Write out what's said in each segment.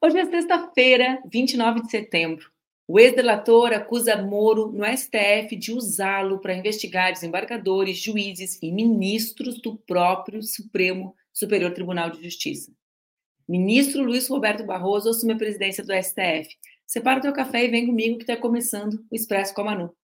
Hoje é sexta-feira, 29 de setembro. O ex-delator acusa Moro no STF de usá-lo para investigar desembargadores, juízes e ministros do próprio Supremo Superior Tribunal de Justiça. Ministro Luiz Roberto Barroso assume a presidência do STF. Separa o teu café e vem comigo que está começando o Expresso com a Manu.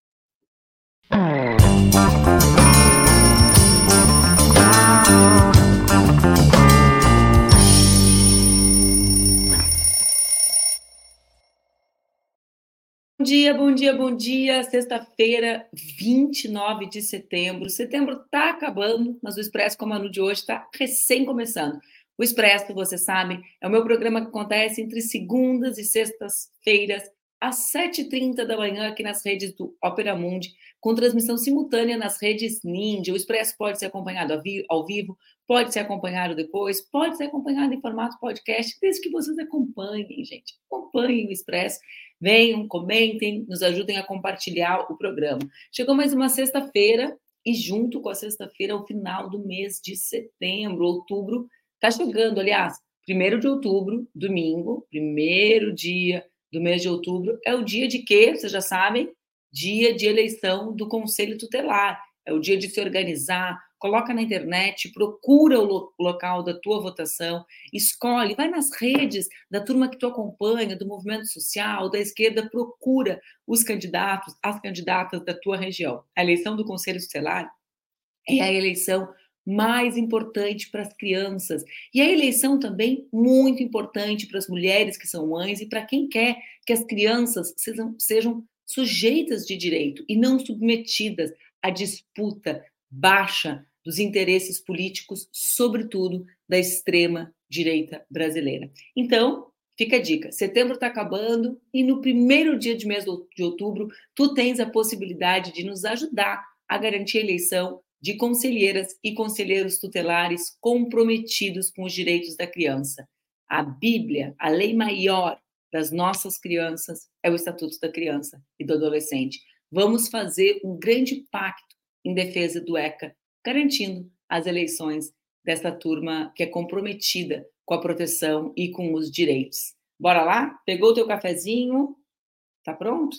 Bom dia, bom dia, bom dia. Sexta-feira, 29 de setembro. Setembro está acabando, mas o Expresso com a Manu de hoje está recém começando. O Expresso, você sabe, é o meu programa que acontece entre segundas e sextas-feiras, às 7h30 da manhã, aqui nas redes do Opera Mundi, com transmissão simultânea nas redes Ninja. O Expresso pode ser acompanhado ao vivo, pode ser acompanhado depois, pode ser acompanhado em formato podcast, desde que vocês acompanhem, gente. Acompanhem o Expresso Venham, comentem, nos ajudem a compartilhar o programa. Chegou mais uma sexta-feira e junto com a sexta-feira, o final do mês de setembro, outubro, está chegando, aliás, primeiro de outubro, domingo, primeiro dia do mês de outubro, é o dia de quê? Vocês já sabem? Dia de eleição do Conselho Tutelar. É o dia de se organizar, coloca na internet, procura o lo local da tua votação, escolhe, vai nas redes da turma que tu acompanha, do movimento social, da esquerda, procura os candidatos, as candidatas da tua região. A eleição do Conselho Tutelar é a eleição mais importante para as crianças. E a eleição também muito importante para as mulheres que são mães e para quem quer que as crianças sejam, sejam sujeitas de direito e não submetidas à disputa baixa dos interesses políticos, sobretudo da extrema direita brasileira. Então, fica a dica: setembro está acabando e no primeiro dia de mês de outubro, tu tens a possibilidade de nos ajudar a garantir a eleição de conselheiras e conselheiros tutelares comprometidos com os direitos da criança. A Bíblia, a lei maior das nossas crianças, é o Estatuto da Criança e do Adolescente. Vamos fazer um grande pacto em defesa do ECA garantindo as eleições dessa turma que é comprometida com a proteção e com os direitos. Bora lá? Pegou o teu cafezinho? Tá pronto?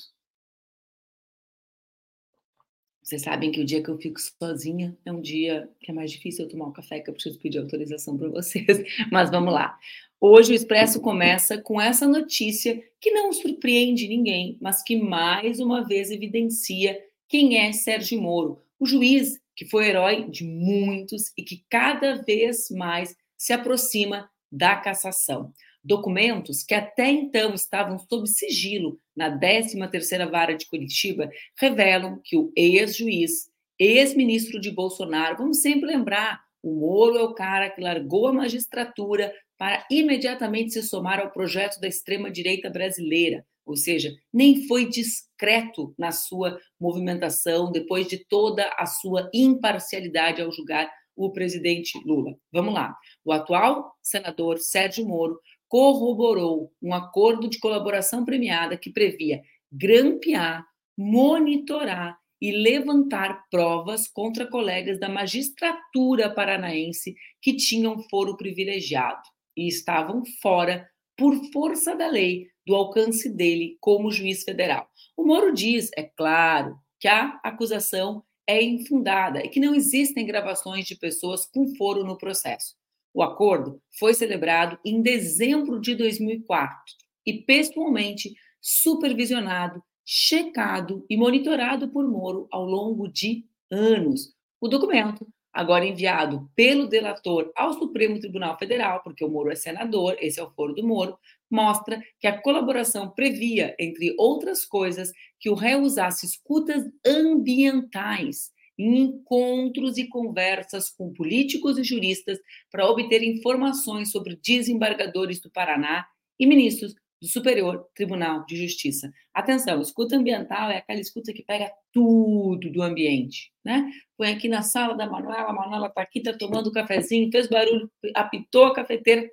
Vocês sabem que o dia que eu fico sozinha é um dia que é mais difícil eu tomar um café, que eu preciso pedir autorização para vocês. Mas vamos lá. Hoje o Expresso começa com essa notícia que não surpreende ninguém, mas que mais uma vez evidencia quem é Sérgio Moro, o juiz que foi herói de muitos e que cada vez mais se aproxima da cassação. Documentos que até então estavam sob sigilo na 13ª Vara de Curitiba revelam que o ex-juiz, ex-ministro de Bolsonaro, vamos sempre lembrar, o Moro é o cara que largou a magistratura para imediatamente se somar ao projeto da extrema-direita brasileira, ou seja, nem foi discreto na sua movimentação depois de toda a sua imparcialidade ao julgar o presidente Lula. Vamos lá. O atual senador Sérgio Moro corroborou um acordo de colaboração premiada que previa grampear, monitorar e levantar provas contra colegas da magistratura paranaense que tinham foro privilegiado e estavam fora por força da lei do alcance dele como juiz federal. O Moro diz, é claro, que a acusação é infundada e que não existem gravações de pessoas com foro no processo. O acordo foi celebrado em dezembro de 2004 e pessoalmente supervisionado, checado e monitorado por Moro ao longo de anos. O documento agora enviado pelo delator ao Supremo Tribunal Federal, porque o Moro é senador, esse é o foro do Moro, mostra que a colaboração previa, entre outras coisas, que o réu usasse escutas ambientais em encontros e conversas com políticos e juristas para obter informações sobre desembargadores do Paraná e ministros do Superior Tribunal de Justiça. Atenção, escuta ambiental é aquela escuta que pega tudo do ambiente, né? Põe aqui na sala da Manuela, a Manuela está aqui, está tomando um cafezinho, fez barulho, apitou a cafeteira,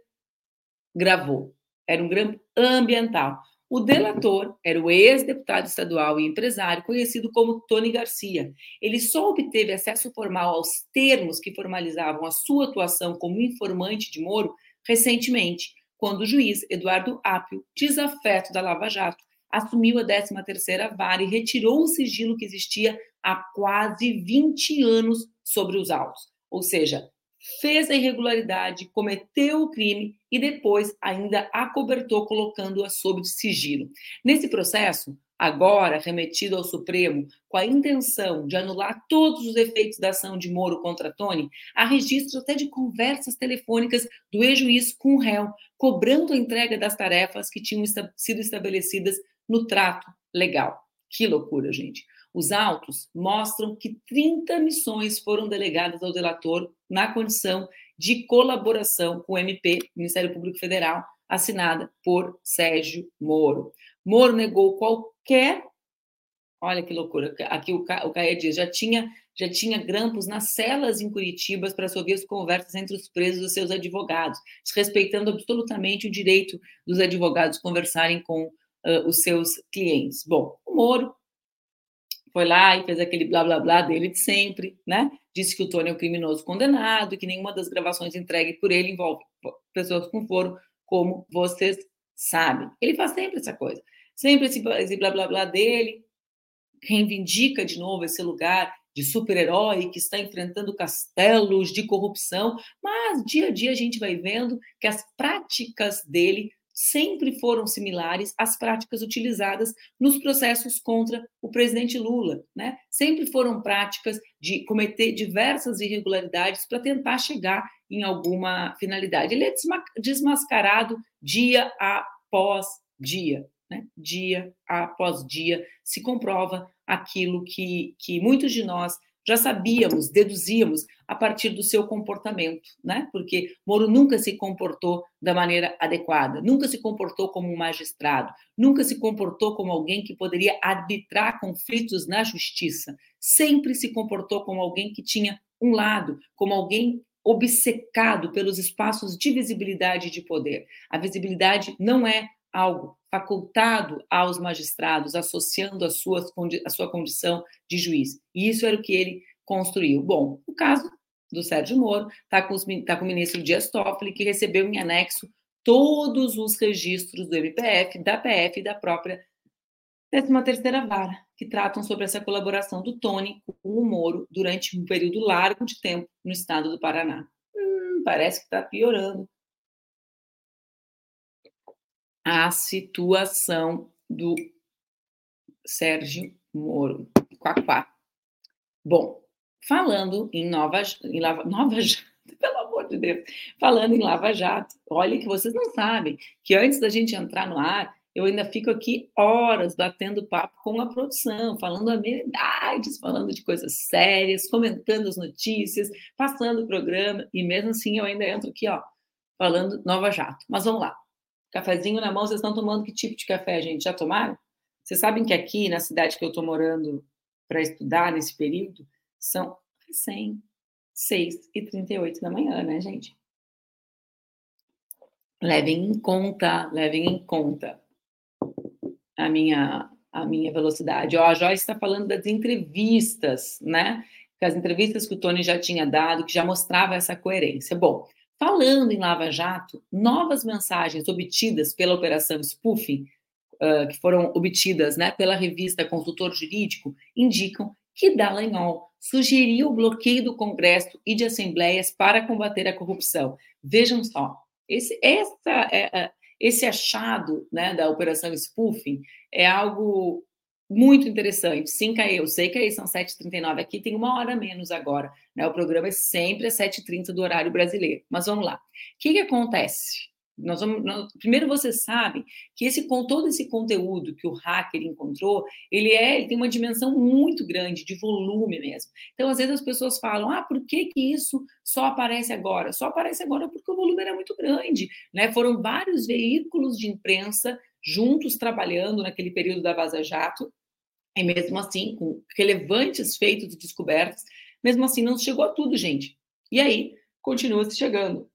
gravou. Era um grampo ambiental. O delator era o ex-deputado estadual e empresário conhecido como Tony Garcia. Ele só obteve acesso formal aos termos que formalizavam a sua atuação como informante de Moro recentemente, quando o juiz Eduardo Apio, desafeto da Lava Jato, assumiu a 13ª vara e retirou o sigilo que existia há quase 20 anos sobre os autos. Ou seja, fez a irregularidade, cometeu o crime e depois ainda acobertou colocando-a sob sigilo. Nesse processo, agora remetido ao Supremo com a intenção de anular todos os efeitos da ação de Moro contra Tony, há registros até de conversas telefônicas do ex-juiz com o réu, cobrando a entrega das tarefas que tinham sido estabelecidas no trato legal. Que loucura, gente. Os autos mostram que 30 missões foram delegadas ao delator na condição de colaboração com o MP, Ministério Público Federal, assinada por Sérgio Moro. Moro negou qualquer. Olha que loucura. Aqui o, Ca... o Caia diz: já tinha, já tinha grampos nas celas em Curitiba para ouvir as conversas entre os presos e seus advogados, respeitando absolutamente o direito dos advogados conversarem com uh, os seus clientes. Bom, o Moro foi lá e fez aquele blá blá blá dele de sempre, né? Disse que o Tony é um criminoso condenado, que nenhuma das gravações entregues por ele envolve pessoas com foro, como vocês sabem. Ele faz sempre essa coisa. Sempre esse, esse blá blá blá dele, reivindica de novo esse lugar de super-herói que está enfrentando castelos de corrupção, mas dia a dia a gente vai vendo que as práticas dele sempre foram similares às práticas utilizadas nos processos contra o presidente Lula, né? Sempre foram práticas de cometer diversas irregularidades para tentar chegar em alguma finalidade. Ele é desmascarado dia após dia, né? Dia após dia se comprova aquilo que, que muitos de nós já sabíamos, deduzíamos a partir do seu comportamento, né? Porque Moro nunca se comportou da maneira adequada, nunca se comportou como um magistrado, nunca se comportou como alguém que poderia arbitrar conflitos na justiça, sempre se comportou como alguém que tinha um lado, como alguém obcecado pelos espaços de visibilidade e de poder. A visibilidade não é algo facultado aos magistrados, associando a, suas, a sua condição de juiz. E isso era o que ele construiu. Bom, o caso do Sérgio Moro está com, tá com o ministro Dias Toffoli, que recebeu em anexo todos os registros do MPF, da PF e da própria 13ª Vara, que tratam sobre essa colaboração do Tony com o Moro durante um período largo de tempo no estado do Paraná. Hum, parece que está piorando a situação do Sérgio Moro. Quaquá. Bom, falando em Nova, em Lava, Nova Jato, pelo amor de Deus, falando em Lava Jato, olha que vocês não sabem que antes da gente entrar no ar, eu ainda fico aqui horas batendo papo com a produção, falando amenidades, falando de coisas sérias, comentando as notícias, passando o programa, e mesmo assim eu ainda entro aqui, ó, falando Nova Jato. Mas vamos lá. Cafezinho na mão, vocês estão tomando que tipo de café, gente? Já tomaram? Vocês sabem que aqui, na cidade que eu estou morando para estudar nesse período, são recém 6 e 38 da manhã, né, gente? Levem em conta, levem em conta a minha, a minha velocidade. Ó, a Joyce está falando das entrevistas, né? as entrevistas que o Tony já tinha dado, que já mostrava essa coerência. Bom, Falando em Lava Jato, novas mensagens obtidas pela Operação Spoofing, uh, que foram obtidas né, pela revista Consultor Jurídico, indicam que Dallagnol sugeriu o bloqueio do Congresso e de assembleias para combater a corrupção. Vejam só, esse, essa, é, é, esse achado né, da Operação Spoofing é algo muito interessante. Sim, Caê, eu sei que aí são 7h39 aqui, tem uma hora menos agora. Né? O programa é sempre às 7h30 do horário brasileiro. Mas vamos lá. O que, que acontece? Nós vamos, nós, primeiro você sabe que esse com todo esse conteúdo que o hacker encontrou, ele é, ele tem uma dimensão muito grande de volume mesmo. Então às vezes as pessoas falam: "Ah, por que que isso só aparece agora?". Só aparece agora porque o volume era muito grande, né? Foram vários veículos de imprensa juntos trabalhando naquele período da Vaza Jato e mesmo assim, com relevantes feitos e descobertas, mesmo assim não chegou a tudo, gente. E aí, continua se chegando.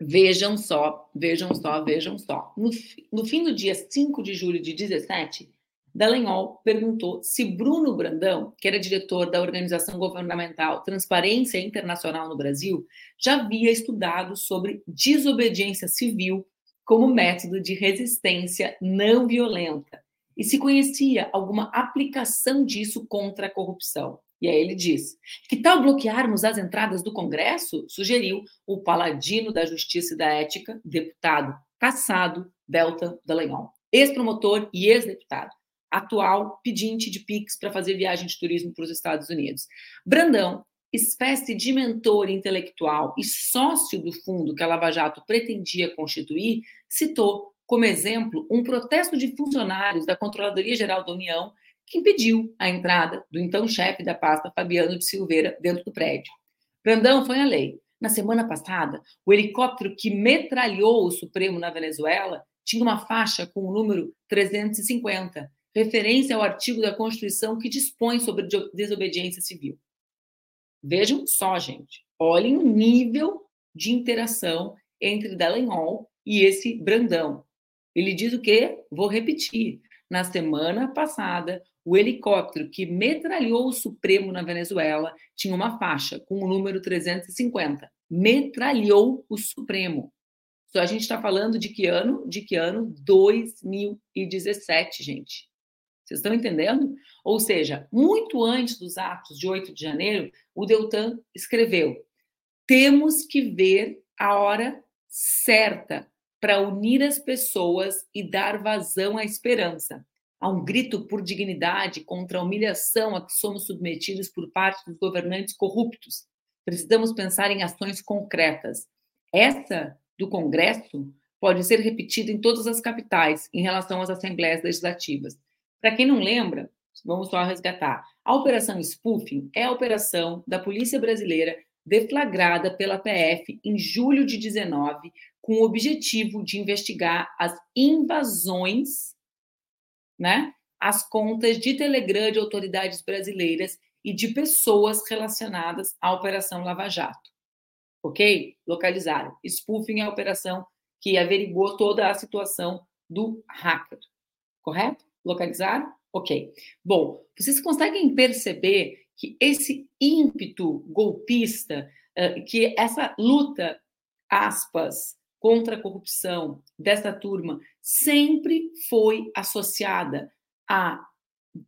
Vejam só, vejam só, vejam só. No, no fim do dia 5 de julho de 17, Dallagnol perguntou se Bruno Brandão, que era diretor da organização governamental Transparência Internacional no Brasil, já havia estudado sobre desobediência civil como método de resistência não violenta e se conhecia alguma aplicação disso contra a corrupção. E aí ele diz: que tal bloquearmos as entradas do Congresso? Sugeriu o paladino da Justiça e da Ética, deputado caçado Delta Dallagnol, ex-promotor e ex-deputado atual pedinte de Pix para fazer viagem de turismo para os Estados Unidos. Brandão, espécie de mentor intelectual e sócio do fundo que a Lava Jato pretendia constituir, citou como exemplo um protesto de funcionários da Controladoria Geral da União que impediu a entrada do então chefe da pasta Fabiano de Silveira dentro do prédio. Brandão foi a lei. Na semana passada, o helicóptero que metralhou o Supremo na Venezuela tinha uma faixa com o número 350 referência ao artigo da Constituição que dispõe sobre desobediência civil. Vejam só, gente. Olhem o nível de interação entre Dallagnol e esse Brandão. Ele diz o quê? Vou repetir. Na semana passada, o helicóptero que metralhou o Supremo na Venezuela tinha uma faixa com o número 350. Metralhou o Supremo. Só a gente está falando de que ano? De que ano? 2017, gente. Vocês estão entendendo? Ou seja, muito antes dos atos de 8 de janeiro, o Deltan escreveu: temos que ver a hora certa para unir as pessoas e dar vazão à esperança. Há um grito por dignidade contra a humilhação a que somos submetidos por parte dos governantes corruptos. Precisamos pensar em ações concretas. Essa do Congresso pode ser repetida em todas as capitais em relação às assembleias legislativas. Para quem não lembra, vamos só resgatar. A Operação Spoofing é a operação da Polícia Brasileira deflagrada pela PF em julho de 19, com o objetivo de investigar as invasões, né, às contas de Telegram de autoridades brasileiras e de pessoas relacionadas à Operação Lava Jato. Ok? Localizaram. Spoofing é a operação que averigou toda a situação do hacker. Correto? Localizaram? Ok. Bom, vocês conseguem perceber que esse ímpeto golpista, que essa luta, aspas, contra a corrupção dessa turma sempre foi associada a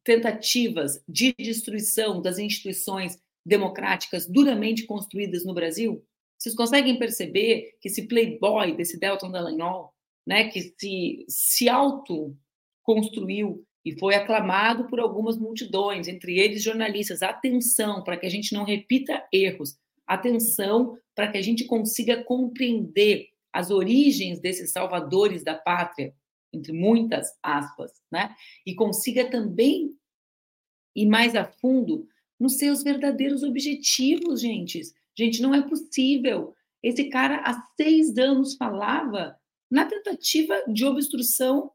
tentativas de destruição das instituições democráticas duramente construídas no Brasil? Vocês conseguem perceber que esse playboy desse Delton Dallagnol, né, que se, se auto construiu e foi aclamado por algumas multidões, entre eles jornalistas. Atenção para que a gente não repita erros. Atenção para que a gente consiga compreender as origens desses salvadores da pátria, entre muitas aspas, né? E consiga também ir mais a fundo nos seus verdadeiros objetivos, gente. Gente, não é possível. Esse cara há seis anos falava na tentativa de obstrução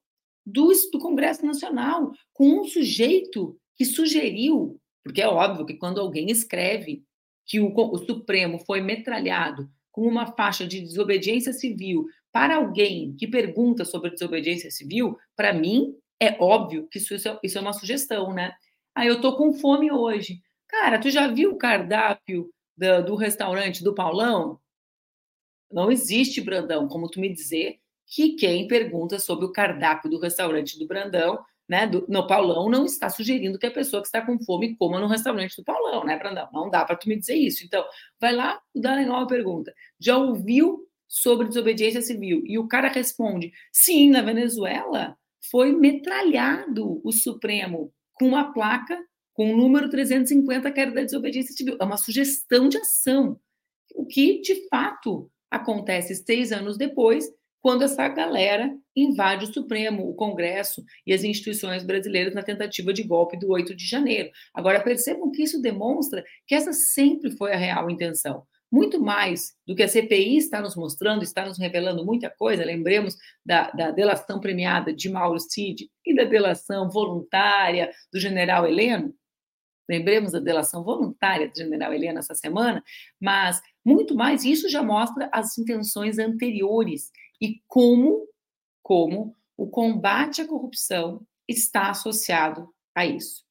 do, do Congresso Nacional, com um sujeito que sugeriu, porque é óbvio que quando alguém escreve que o, o Supremo foi metralhado com uma faixa de desobediência civil para alguém que pergunta sobre desobediência civil, para mim é óbvio que isso, isso é uma sugestão, né? Ah, eu tô com fome hoje. Cara, tu já viu o cardápio do, do restaurante do Paulão? Não existe, Brandão, como tu me dizer que quem pergunta sobre o cardápio do restaurante do Brandão, né, do, no Paulão, não está sugerindo que a pessoa que está com fome coma no restaurante do Paulão, né, Brandão? Não dá para tu me dizer isso. Então, vai lá, o nova pergunta. Já ouviu sobre desobediência civil? E o cara responde: sim, na Venezuela foi metralhado o Supremo com uma placa com o número 350 que era da desobediência civil. É uma sugestão de ação. O que, de fato, acontece seis anos depois quando essa galera invade o Supremo, o Congresso e as instituições brasileiras na tentativa de golpe do 8 de janeiro. Agora, percebam que isso demonstra que essa sempre foi a real intenção. Muito mais do que a CPI está nos mostrando, está nos revelando muita coisa. Lembremos da, da delação premiada de Mauro Cid e da delação voluntária do general Heleno. Lembremos da delação voluntária do general Heleno essa semana, mas muito mais, isso já mostra as intenções anteriores e como, como o combate à corrupção está associado a isso.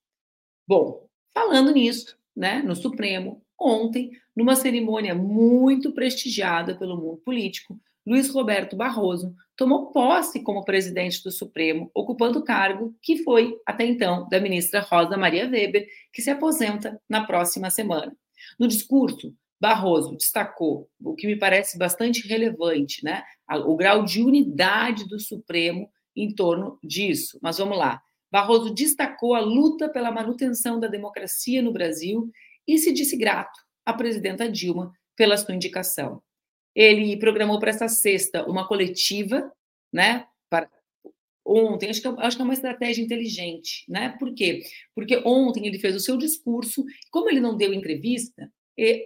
Bom, falando nisso, né, no Supremo, ontem, numa cerimônia muito prestigiada pelo mundo político, Luiz Roberto Barroso tomou posse como presidente do Supremo, ocupando o cargo que foi, até então, da ministra Rosa Maria Weber, que se aposenta na próxima semana. No discurso, Barroso destacou o que me parece bastante relevante, né? O grau de unidade do Supremo em torno disso. Mas vamos lá. Barroso destacou a luta pela manutenção da democracia no Brasil e se disse grato à presidenta Dilma pela sua indicação. Ele programou para essa sexta uma coletiva, né? Para ontem, acho que, é, acho que é uma estratégia inteligente, né? Por quê? Porque ontem ele fez o seu discurso, como ele não deu entrevista,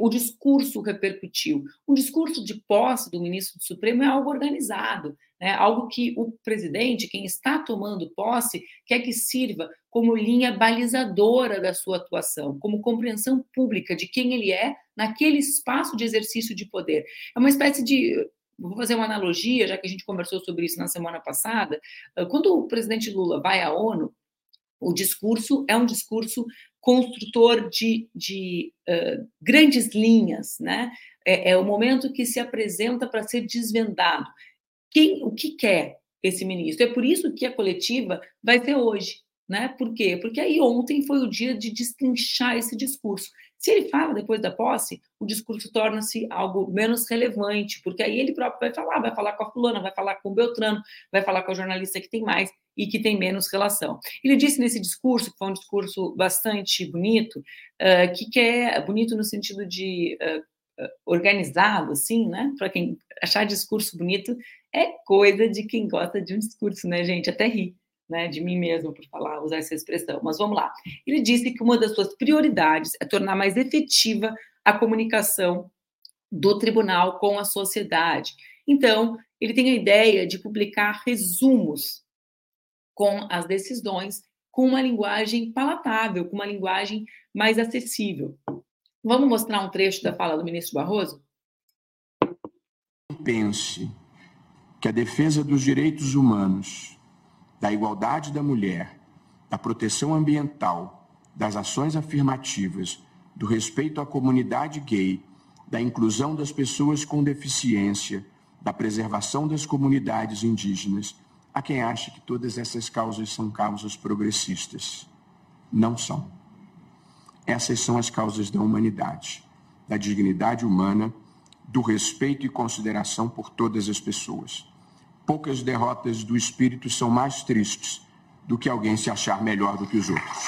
o discurso repercutiu. Um discurso de posse do ministro do Supremo é algo organizado, né? algo que o presidente, quem está tomando posse, quer que sirva como linha balizadora da sua atuação, como compreensão pública de quem ele é naquele espaço de exercício de poder. É uma espécie de. Vou fazer uma analogia, já que a gente conversou sobre isso na semana passada. Quando o presidente Lula vai à ONU, o discurso é um discurso construtor de, de uh, grandes linhas, né? É, é, o momento que se apresenta para ser desvendado. Quem, o que quer esse ministro? É por isso que a coletiva vai ser hoje, né? Por quê? Porque aí ontem foi o dia de destrinchar esse discurso. Se ele fala depois da posse, o discurso torna-se algo menos relevante, porque aí ele próprio vai falar, vai falar com a fulana, vai falar com o Beltrano, vai falar com a jornalista que tem mais e que tem menos relação. Ele disse nesse discurso, que foi um discurso bastante bonito, uh, que quer bonito no sentido de uh, organizado, assim, né? Para quem achar discurso bonito é coisa de quem gosta de um discurso, né, gente? Até ri. Né, de mim mesmo por falar, usar essa expressão. Mas vamos lá. Ele disse que uma das suas prioridades é tornar mais efetiva a comunicação do tribunal com a sociedade. Então, ele tem a ideia de publicar resumos com as decisões com uma linguagem palatável, com uma linguagem mais acessível. Vamos mostrar um trecho da fala do ministro Barroso? Pense que a defesa dos direitos humanos, da igualdade da mulher, da proteção ambiental, das ações afirmativas, do respeito à comunidade gay, da inclusão das pessoas com deficiência, da preservação das comunidades indígenas Há quem ache que todas essas causas são causas progressistas. Não são. Essas são as causas da humanidade, da dignidade humana, do respeito e consideração por todas as pessoas. Poucas derrotas do espírito são mais tristes do que alguém se achar melhor do que os outros.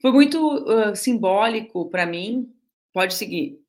Foi muito uh, simbólico para mim. Pode seguir.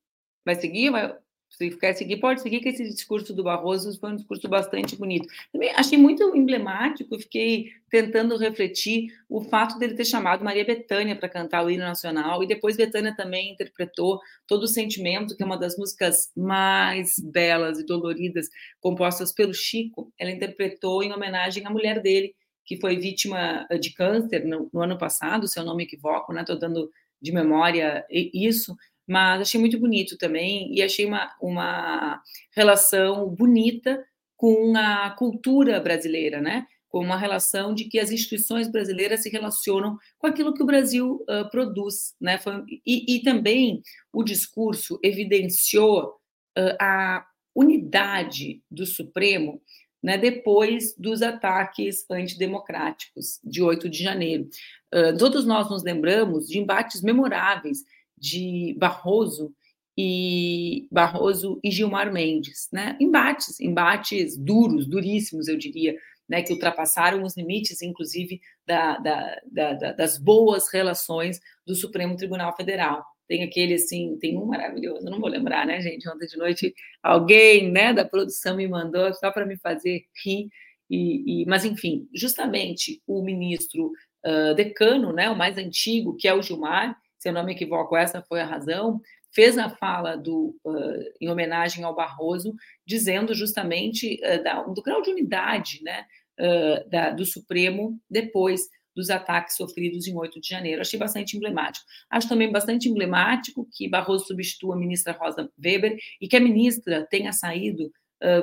Vai seguir? Vai... Se quer seguir, pode seguir, que esse discurso do Barroso foi um discurso bastante bonito. Também achei muito emblemático, fiquei tentando refletir o fato dele ter chamado Maria Bethânia para cantar o hino nacional, e depois Bethânia também interpretou Todo o Sentimento, que é uma das músicas mais belas e doloridas compostas pelo Chico. Ela interpretou em homenagem à mulher dele, que foi vítima de câncer no, no ano passado, se eu não me equivoco, né? Estou dando de memória isso mas achei muito bonito também e achei uma, uma relação bonita com a cultura brasileira, né? Com uma relação de que as instituições brasileiras se relacionam com aquilo que o Brasil uh, produz, né? E, e, também o discurso evidenciou uh, a unidade do Supremo né, depois dos ataques antidemocráticos de 8 de janeiro. Uh, todos nós nos lembramos de embates memoráveis de Barroso e Barroso e Gilmar Mendes, né? Embates, embates duros, duríssimos, eu diria, né? Que ultrapassaram os limites, inclusive, da, da, da, das boas relações do Supremo Tribunal Federal. Tem aquele assim, tem um maravilhoso, não vou lembrar, né, gente? Ontem de noite alguém, né, da produção me mandou só para me fazer rir. E, e, mas enfim, justamente o ministro uh, decano, né, o mais antigo, que é o Gilmar, se eu não me equivoco, essa foi a razão, fez a fala do, uh, em homenagem ao Barroso, dizendo justamente uh, da, do grau de unidade né, uh, da, do Supremo depois dos ataques sofridos em 8 de janeiro. Achei bastante emblemático. Acho também bastante emblemático que Barroso substitua a ministra Rosa Weber e que a ministra tenha saído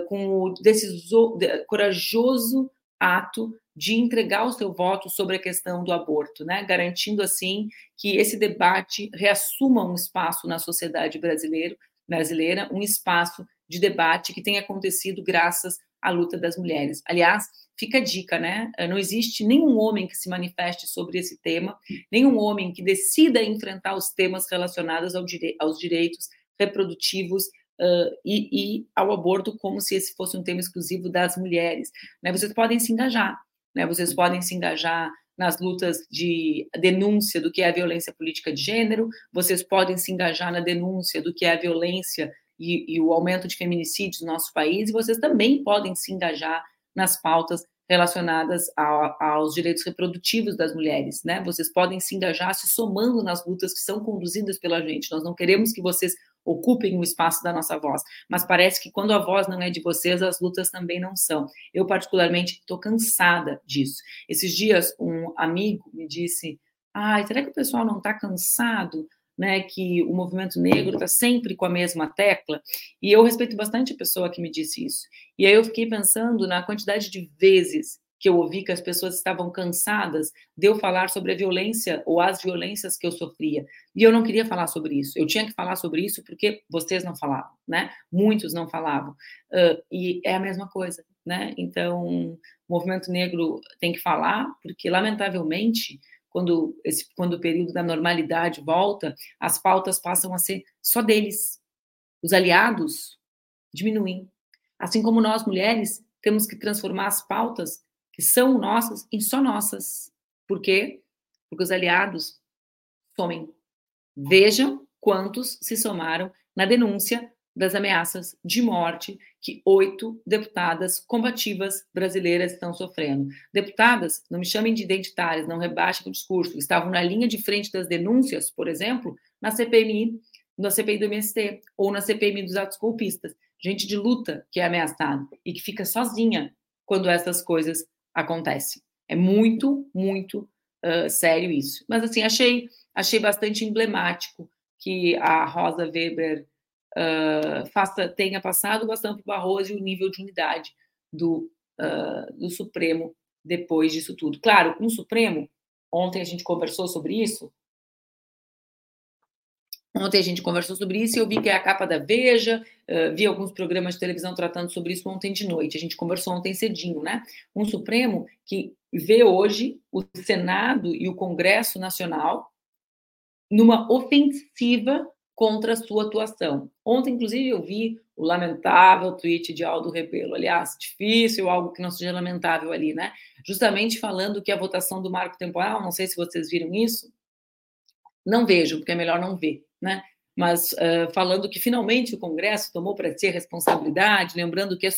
com o decisor, corajoso ato de entregar o seu voto sobre a questão do aborto, né? garantindo assim que esse debate reassuma um espaço na sociedade brasileira, brasileira, um espaço de debate que tem acontecido graças à luta das mulheres. Aliás, fica a dica, né? Não existe nenhum homem que se manifeste sobre esse tema, nenhum homem que decida enfrentar os temas relacionados ao dire aos direitos reprodutivos uh, e, e, ao aborto como se esse fosse um tema exclusivo das mulheres. Né? Vocês podem se engajar, né? Vocês podem se engajar nas lutas de denúncia do que é a violência política de gênero, vocês podem se engajar na denúncia do que é a violência e, e o aumento de feminicídios no nosso país, e vocês também podem se engajar nas pautas relacionadas aos direitos reprodutivos das mulheres, né? Vocês podem se engajar se somando nas lutas que são conduzidas pela gente. Nós não queremos que vocês ocupem o espaço da nossa voz, mas parece que quando a voz não é de vocês, as lutas também não são. Eu particularmente estou cansada disso. Esses dias um amigo me disse: "Ai, será que o pessoal não está cansado?" né, que o movimento negro está sempre com a mesma tecla, e eu respeito bastante a pessoa que me disse isso. E aí eu fiquei pensando na quantidade de vezes que eu ouvi que as pessoas estavam cansadas de eu falar sobre a violência ou as violências que eu sofria. E eu não queria falar sobre isso. Eu tinha que falar sobre isso porque vocês não falavam, né? Muitos não falavam. Uh, e é a mesma coisa, né? Então, o movimento negro tem que falar, porque, lamentavelmente, quando, esse, quando o período da normalidade volta, as pautas passam a ser só deles. Os aliados diminuem. Assim como nós, mulheres, temos que transformar as pautas que são nossas em só nossas. Por quê? Porque os aliados somem. Vejam quantos se somaram na denúncia das ameaças de morte que oito deputadas combativas brasileiras estão sofrendo. Deputadas, não me chamem de identitárias, não rebaixem o discurso, estavam na linha de frente das denúncias, por exemplo, na CPMI, na CPI do MST, ou na CPMI dos atos golpistas. Gente de luta que é ameaçada e que fica sozinha quando essas coisas acontecem. É muito, muito uh, sério isso. Mas, assim, achei, achei bastante emblemático que a Rosa Weber uh, faça, tenha passado bastante para o Barroso e o nível de unidade do, uh, do Supremo depois disso tudo. Claro, o Supremo, ontem a gente conversou sobre isso. Ontem a gente conversou sobre isso e eu vi que é a capa da Veja, uh, vi alguns programas de televisão tratando sobre isso ontem de noite. A gente conversou ontem cedinho, né? Um Supremo que vê hoje o Senado e o Congresso Nacional numa ofensiva contra a sua atuação. Ontem, inclusive, eu vi o lamentável tweet de Aldo Rebelo. Aliás, difícil algo que não seja lamentável ali, né? Justamente falando que a votação do marco temporal, não sei se vocês viram isso, não vejo, porque é melhor não ver, né? Mas uh, falando que finalmente o Congresso tomou para si a responsabilidade, lembrando que é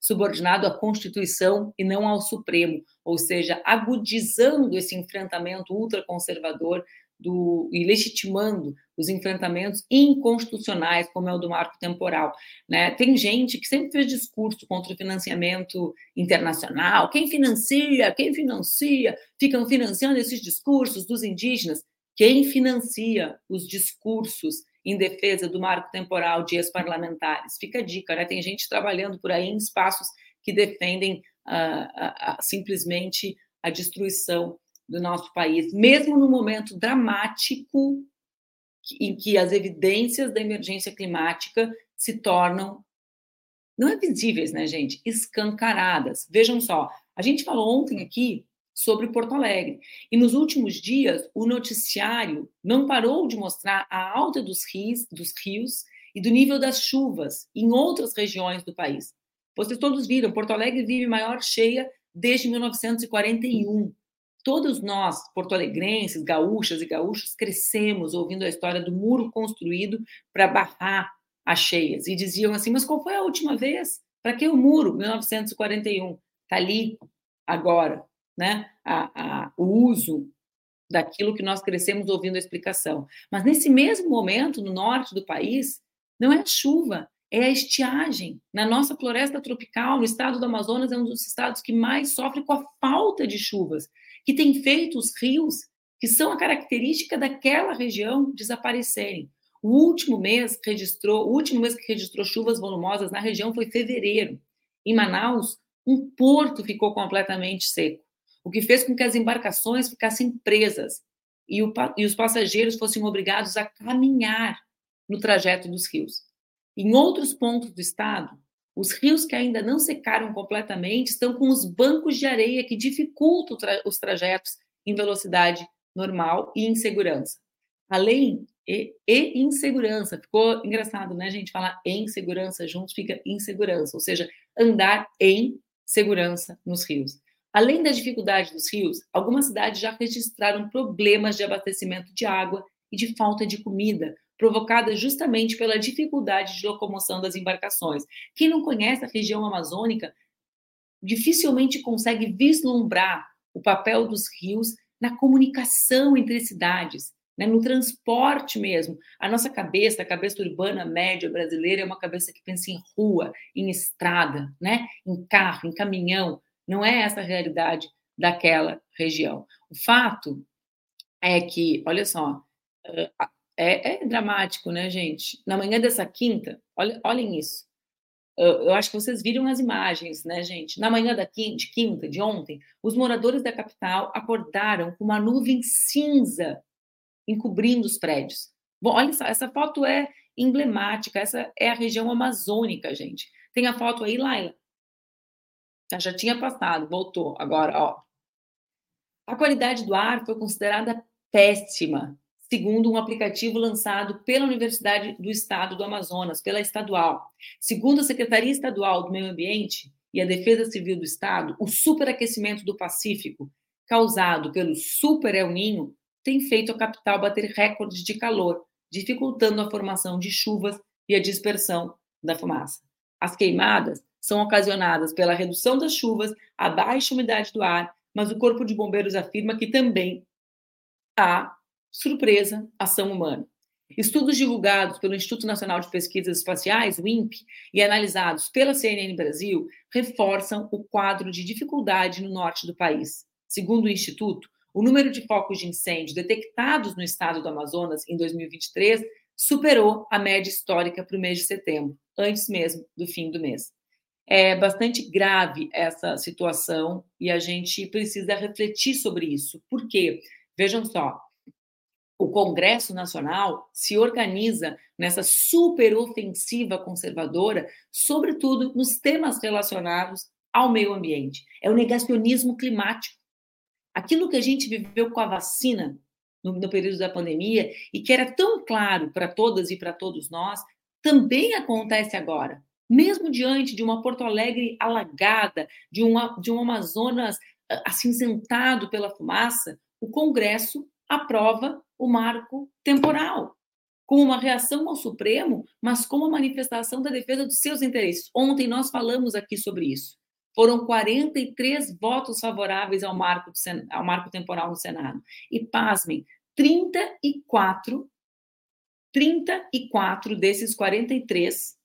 subordinado à Constituição e não ao Supremo, ou seja, agudizando esse enfrentamento ultraconservador do, e legitimando os enfrentamentos inconstitucionais, como é o do marco temporal. Né? Tem gente que sempre fez discurso contra o financiamento internacional. Quem financia? Quem financia? Ficam financiando esses discursos dos indígenas. Quem financia os discursos em defesa do marco temporal de ex-parlamentares? Fica a dica, né? Tem gente trabalhando por aí em espaços que defendem uh, uh, uh, simplesmente a destruição do nosso país, mesmo no momento dramático em que as evidências da emergência climática se tornam não é visíveis, né, gente? Escancaradas. Vejam só, a gente falou ontem aqui sobre Porto Alegre. E nos últimos dias, o noticiário não parou de mostrar a alta dos rios, dos rios e do nível das chuvas em outras regiões do país. Vocês todos viram, Porto Alegre vive maior cheia desde 1941. Todos nós, porto-alegrenses, gaúchas e gaúchos, crescemos ouvindo a história do muro construído para barrar as cheias. E diziam assim: mas qual foi a última vez? Para que o muro? 1941. Está ali agora. Né? A, a, o uso daquilo que nós crescemos ouvindo a explicação. Mas nesse mesmo momento, no norte do país, não é a chuva, é a estiagem. Na nossa floresta tropical, no estado do Amazonas, é um dos estados que mais sofre com a falta de chuvas que tem feito os rios, que são a característica daquela região, desaparecerem. O último mês registrou, o último mês que registrou chuvas volumosas na região foi fevereiro. Em Manaus, um porto ficou completamente seco, o que fez com que as embarcações ficassem presas e, o, e os passageiros fossem obrigados a caminhar no trajeto dos rios. Em outros pontos do estado, os rios que ainda não secaram completamente estão com os bancos de areia que dificultam os trajetos em velocidade normal e em segurança. Além e, e insegurança, ficou engraçado, né, gente? Falar em segurança juntos fica insegurança, ou seja, andar em segurança nos rios. Além da dificuldade dos rios, algumas cidades já registraram problemas de abastecimento de água e de falta de comida, provocadas justamente pela dificuldade de locomoção das embarcações. Quem não conhece a região amazônica dificilmente consegue vislumbrar o papel dos rios na comunicação entre cidades, né, no transporte mesmo. A nossa cabeça, a cabeça urbana média brasileira, é uma cabeça que pensa em rua, em estrada, né, em carro, em caminhão. Não é essa a realidade daquela região. O fato é que, olha só, é, é, dramático, né, gente? Na manhã dessa quinta, olha, olhem isso. Eu, eu, acho que vocês viram as imagens, né, gente? Na manhã da quinta, de quinta, de ontem, os moradores da capital acordaram com uma nuvem cinza encobrindo os prédios. Bom, olha só, essa foto é emblemática, essa é a região amazônica, gente. Tem a foto aí, Laila? Já tinha passado, voltou. Agora, ó. A qualidade do ar foi considerada péssima segundo um aplicativo lançado pela Universidade do Estado do Amazonas, pela estadual. Segundo a Secretaria Estadual do Meio Ambiente e a Defesa Civil do Estado, o superaquecimento do Pacífico, causado pelo Super El Ninho, tem feito a capital bater recordes de calor, dificultando a formação de chuvas e a dispersão da fumaça. As queimadas são ocasionadas pela redução das chuvas, a baixa umidade do ar, mas o Corpo de Bombeiros afirma que também há Surpresa, ação humana. Estudos divulgados pelo Instituto Nacional de Pesquisas Espaciais, o INPE, e analisados pela CNN Brasil, reforçam o quadro de dificuldade no norte do país. Segundo o Instituto, o número de focos de incêndio detectados no estado do Amazonas em 2023 superou a média histórica para o mês de setembro, antes mesmo do fim do mês. É bastante grave essa situação e a gente precisa refletir sobre isso. Por quê? Vejam só, o Congresso Nacional se organiza nessa superofensiva conservadora, sobretudo nos temas relacionados ao meio ambiente. É o negacionismo climático. Aquilo que a gente viveu com a vacina no, no período da pandemia e que era tão claro para todas e para todos nós, também acontece agora. Mesmo diante de uma Porto Alegre alagada, de, uma, de um Amazonas ah, acinzentado pela fumaça, o Congresso aprova o marco temporal, como uma reação ao Supremo, mas como uma manifestação da defesa dos seus interesses. Ontem nós falamos aqui sobre isso. Foram 43 votos favoráveis ao marco, ao marco temporal no Senado. E, pasmem, 34, 34 desses 43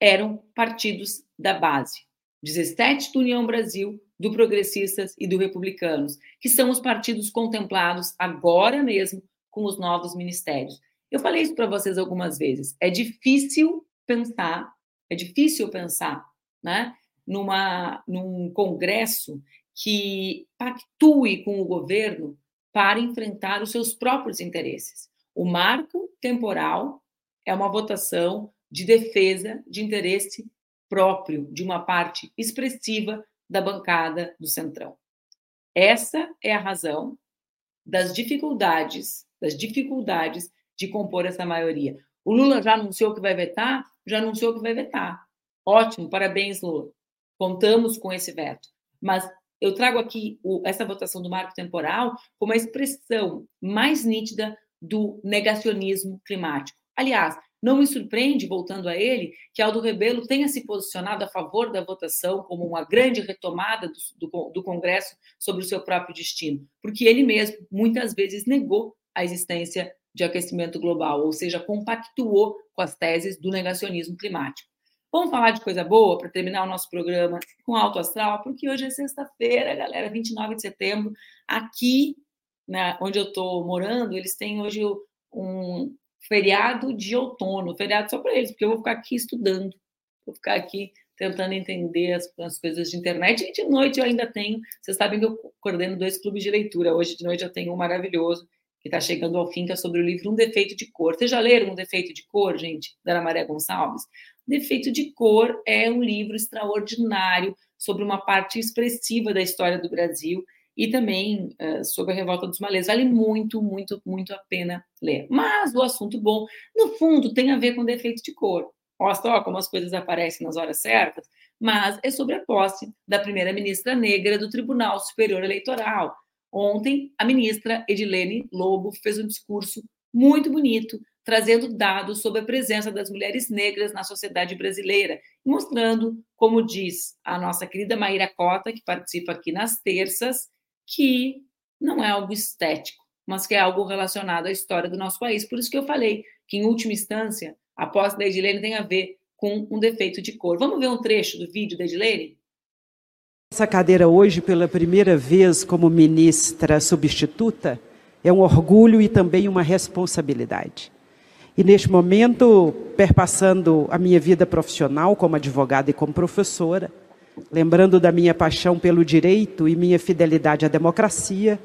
eram partidos da base. 17 do União Brasil, do Progressistas e do Republicanos, que são os partidos contemplados agora mesmo com os novos ministérios. Eu falei isso para vocês algumas vezes. É difícil pensar, é difícil pensar, né, numa num congresso que pactue com o governo para enfrentar os seus próprios interesses. O marco temporal é uma votação de defesa de interesse próprio de uma parte expressiva da bancada do Centrão. Essa é a razão das dificuldades das dificuldades de compor essa maioria. O Lula já anunciou que vai vetar? Já anunciou que vai vetar. Ótimo, parabéns, Lula. Contamos com esse veto. Mas eu trago aqui o, essa votação do marco temporal como a expressão mais nítida do negacionismo climático. Aliás, não me surpreende, voltando a ele, que Aldo Rebelo tenha se posicionado a favor da votação como uma grande retomada do, do, do Congresso sobre o seu próprio destino, porque ele mesmo muitas vezes negou a existência de aquecimento global, ou seja, compactuou com as teses do negacionismo climático. Vamos falar de coisa boa para terminar o nosso programa com alto astral, porque hoje é sexta-feira, galera, 29 de setembro. Aqui, né, onde eu estou morando, eles têm hoje um feriado de outono, feriado só para eles, porque eu vou ficar aqui estudando, vou ficar aqui tentando entender as, as, coisas de internet. E de noite eu ainda tenho, vocês sabem que eu coordeno dois clubes de leitura. Hoje de noite eu tenho um maravilhoso que está chegando ao fim, que é sobre o livro Um Defeito de Cor. Vocês já leram Um Defeito de Cor, gente? Da Ana Maria Gonçalves? Defeito de Cor é um livro extraordinário sobre uma parte expressiva da história do Brasil e também uh, sobre a revolta dos malês. Vale muito, muito, muito a pena ler. Mas o assunto bom, no fundo, tem a ver com defeito de cor. Mostra ó, como as coisas aparecem nas horas certas, mas é sobre a posse da primeira-ministra negra do Tribunal Superior Eleitoral. Ontem, a ministra Edilene Lobo fez um discurso muito bonito, trazendo dados sobre a presença das mulheres negras na sociedade brasileira, mostrando, como diz a nossa querida Maíra Cota, que participa aqui nas terças, que não é algo estético, mas que é algo relacionado à história do nosso país. Por isso que eu falei que, em última instância, a posse da Edilene tem a ver com um defeito de cor. Vamos ver um trecho do vídeo da Edilene? Essa cadeira hoje, pela primeira vez como ministra substituta, é um orgulho e também uma responsabilidade. E neste momento, perpassando a minha vida profissional como advogada e como professora, lembrando da minha paixão pelo direito e minha fidelidade à democracia,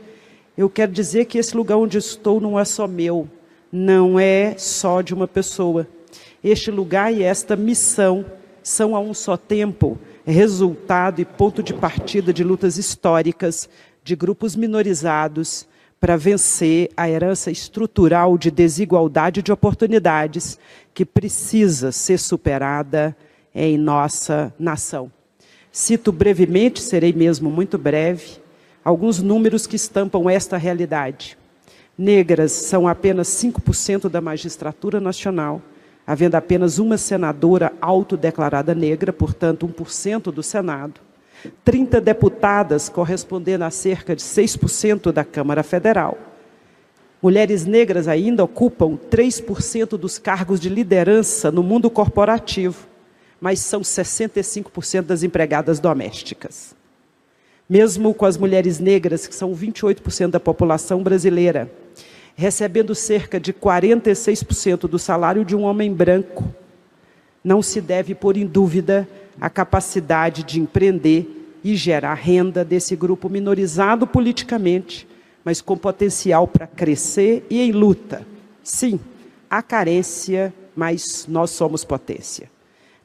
eu quero dizer que esse lugar onde estou não é só meu, não é só de uma pessoa. Este lugar e esta missão são a um só tempo resultado e ponto de partida de lutas históricas de grupos minorizados para vencer a herança estrutural de desigualdade de oportunidades que precisa ser superada em nossa nação. Cito brevemente, serei mesmo muito breve, alguns números que estampam esta realidade. Negras são apenas 5% da magistratura nacional, havendo apenas uma senadora autodeclarada negra, portanto, 1% do Senado. 30 deputadas, correspondendo a cerca de 6% da Câmara Federal. Mulheres negras ainda ocupam 3% dos cargos de liderança no mundo corporativo mas são 65% das empregadas domésticas. Mesmo com as mulheres negras, que são 28% da população brasileira, recebendo cerca de 46% do salário de um homem branco, não se deve pôr em dúvida a capacidade de empreender e gerar renda desse grupo minorizado politicamente, mas com potencial para crescer e em luta. Sim, há carência, mas nós somos potência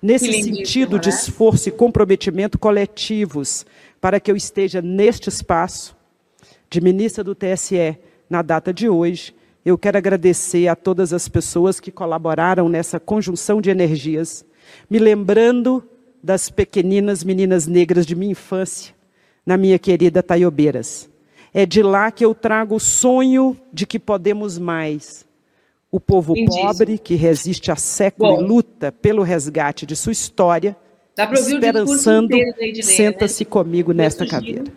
nesse sentido de né? esforço e comprometimento coletivos, para que eu esteja neste espaço de ministra do TSE na data de hoje, eu quero agradecer a todas as pessoas que colaboraram nessa conjunção de energias, me lembrando das pequeninas meninas negras de minha infância, na minha querida Taiobeiras. É de lá que eu trago o sonho de que podemos mais, o povo pobre, que resiste há séculos e luta pelo resgate de sua história, esperançando, né? senta-se né? comigo nesta sugiro, cadeira.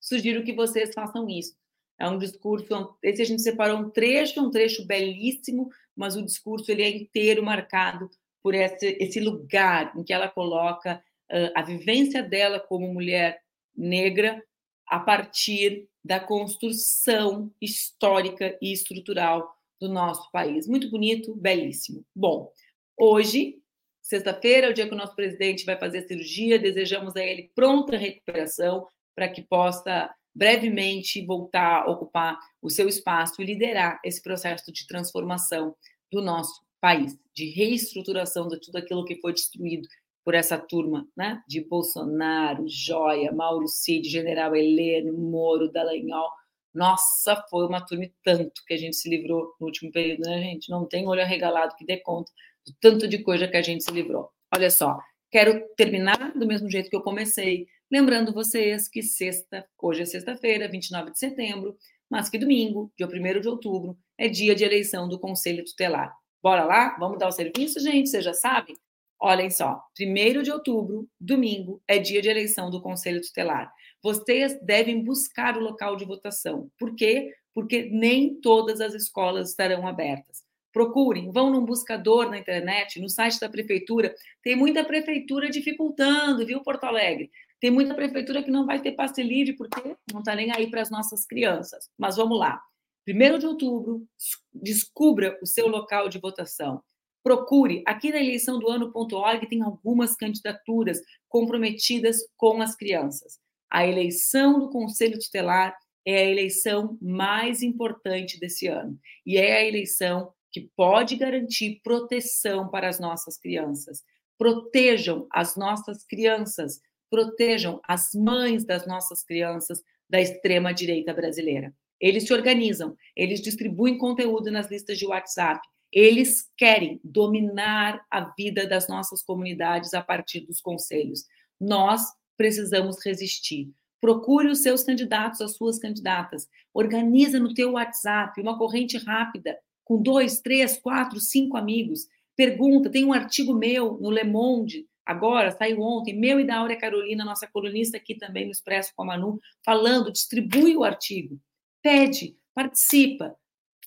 Sugiro que vocês façam isso. É um discurso, esse a gente separou um trecho, um trecho belíssimo, mas o discurso ele é inteiro marcado por esse, esse lugar em que ela coloca uh, a vivência dela como mulher negra a partir da construção histórica e estrutural do nosso país. Muito bonito, belíssimo. Bom, hoje, sexta-feira, é o dia que o nosso presidente vai fazer a cirurgia. Desejamos a ele pronta recuperação para que possa brevemente voltar a ocupar o seu espaço e liderar esse processo de transformação do nosso país, de reestruturação de tudo aquilo que foi destruído por essa turma, né? De Bolsonaro, Joia, Mauro Cid, General Heleno, Moro, Dallagnol, nossa, foi uma turma tanto que a gente se livrou no último período, né, gente? Não tem olho arregalado que dê conta do tanto de coisa que a gente se livrou. Olha só, quero terminar do mesmo jeito que eu comecei, lembrando vocês que sexta, hoje é sexta-feira, 29 de setembro, mas que domingo, dia 1 de outubro, é dia de eleição do Conselho Tutelar. Bora lá? Vamos dar o serviço, gente? Vocês já sabem? Olhem só, 1 de outubro, domingo, é dia de eleição do Conselho Tutelar. Vocês devem buscar o local de votação. Por quê? Porque nem todas as escolas estarão abertas. Procurem, vão num buscador na internet, no site da prefeitura. Tem muita prefeitura dificultando, viu, Porto Alegre? Tem muita prefeitura que não vai ter passe livre porque não está nem aí para as nossas crianças. Mas vamos lá. 1 de outubro, descubra o seu local de votação. Procure, aqui na eleição do ano.org tem algumas candidaturas comprometidas com as crianças. A eleição do Conselho Tutelar é a eleição mais importante desse ano e é a eleição que pode garantir proteção para as nossas crianças. Protejam as nossas crianças, protejam as mães das nossas crianças da extrema direita brasileira. Eles se organizam, eles distribuem conteúdo nas listas de WhatsApp. Eles querem dominar a vida das nossas comunidades a partir dos conselhos. Nós precisamos resistir. Procure os seus candidatos, as suas candidatas. Organiza no teu WhatsApp uma corrente rápida com dois, três, quatro, cinco amigos. Pergunta, tem um artigo meu no Le Monde, agora, saiu ontem, meu e da Áurea Carolina, nossa colunista aqui também no Expresso com a Manu, falando, distribui o artigo pede, participa.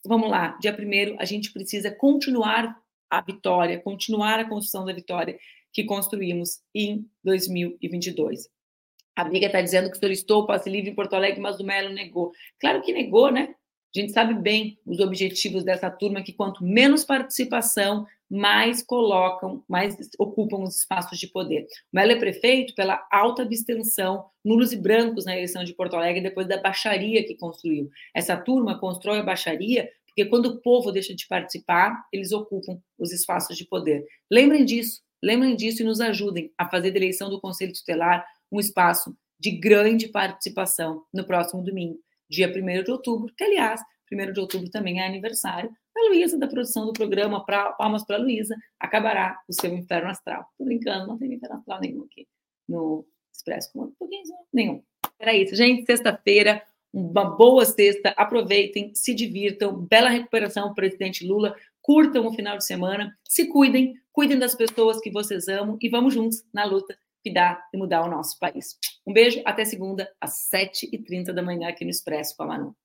Vamos lá, dia primeiro a gente precisa continuar a vitória, continuar a construção da vitória que construímos em 2022. A amiga está dizendo que solicitou o passe livre em Porto Alegre, mas o Melo negou. Claro que negou, né? A gente sabe bem os objetivos dessa turma, que quanto menos participação, mais colocam, mais ocupam os espaços de poder. O Melo é prefeito pela alta abstenção, nulos e brancos na eleição de Porto Alegre, depois da baixaria que construiu. Essa turma constrói a baixaria porque quando o povo deixa de participar, eles ocupam os espaços de poder. Lembrem disso, lembrem disso e nos ajudem a fazer da eleição do Conselho Tutelar um espaço de grande participação no próximo domingo, dia 1 de outubro, que, aliás, 1 de outubro também é aniversário da Luísa, da produção do programa pra, Palmas para Luísa, acabará o seu inferno astral. Tô brincando, não tem inferno astral nenhum aqui no Expresso Comando. Nenhum. Era isso, gente. Sexta-feira, uma boa sexta. Aproveitem, se divirtam. Bela recuperação, presidente Lula. Curtam o final de semana. Se cuidem, cuidem das pessoas que vocês amam e vamos juntos na luta cuidar e mudar o nosso país. Um beijo, até segunda, às 7h30 da manhã aqui no Expresso com a Manu.